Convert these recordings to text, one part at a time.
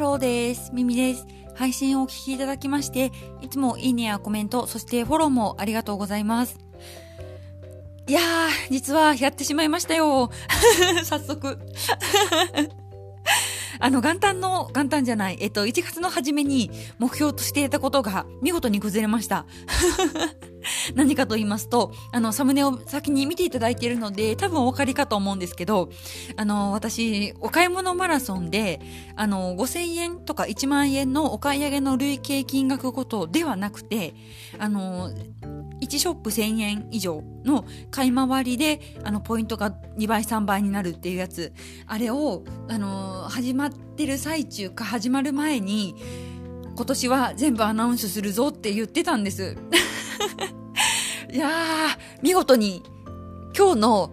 ローです。ミミです。配信をお聞きいただきまして、いつもいいねやコメント、そしてフォローもありがとうございます。いやー、実はやってしまいましたよ。早速。あの、元旦の、元旦じゃない、えっと、1月の初めに目標としていたことが見事に崩れました。何かと言いますと、あの、サムネを先に見ていただいているので、多分お分かりかと思うんですけど、あの、私、お買い物マラソンで、あの、5000円とか1万円のお買い上げの累計金額ごとではなくて、あの、1ショップ1000円以上の買い回りで、あの、ポイントが2倍3倍になるっていうやつ。あれを、あの、始まってる最中か始まる前に、今年は全部アナウンスするぞって言ってたんです。いやー、見事に、今日の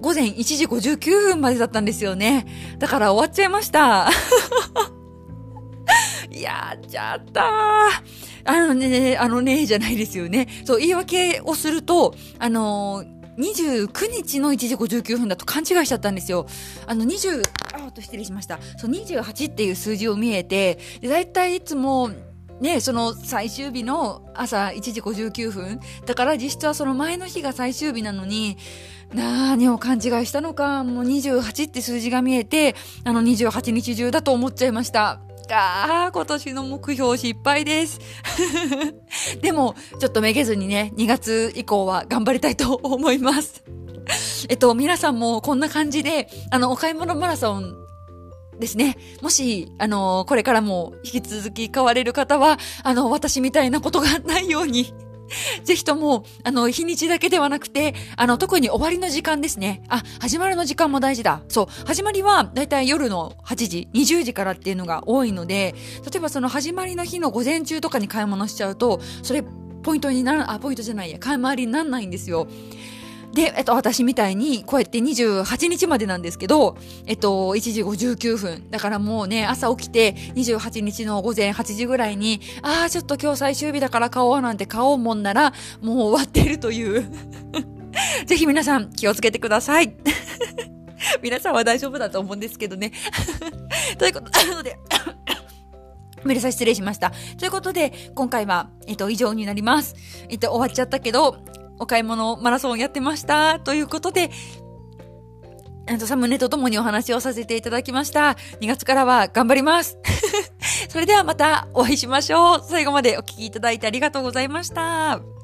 午前1時59分までだったんですよね。だから終わっちゃいました。やっちゃった。あのね、あのね、じゃないですよね。そう、言い訳をすると、あのー、29日の1時59分だと勘違いしちゃったんですよ。あの、20、あ、と失礼しました。そう、28っていう数字を見えて、で、だいたいいつも、ね、その最終日の朝1時59分。だから実質はその前の日が最終日なのに、何を勘違いしたのか、もう28って数字が見えて、あの28日中だと思っちゃいました。かあ、今年の目標失敗です。でも、ちょっとめげずにね、2月以降は頑張りたいと思います。えっと、皆さんもこんな感じで、あの、お買い物マラソンですね。もし、あの、これからも引き続き買われる方は、あの、私みたいなことがないように ぜひとも、あの、日にちだけではなくて、あの、特に終わりの時間ですね。あ、始まるの時間も大事だ。そう。始まりは、だいたい夜の8時、20時からっていうのが多いので、例えばその始まりの日の午前中とかに買い物しちゃうと、それ、ポイントになら、あ、ポイントじゃないや、買い回りにならないんですよ。で、えっと、私みたいに、こうやって28日までなんですけど、えっと、1時59分。だからもうね、朝起きて、28日の午前8時ぐらいに、ああ、ちょっと今日最終日だから買おうなんて買おうもんなら、もう終わってるという。ぜひ皆さん、気をつけてください。皆さんは大丈夫だと思うんですけどね。ということなので、ごめんなさ、失礼しました。ということで、今回は、えっと、以上になります。えっと、終わっちゃったけど、お買い物マラソンやってました。ということで、サムネとともにお話をさせていただきました。2月からは頑張ります。それではまたお会いしましょう。最後までお聴きいただいてありがとうございました。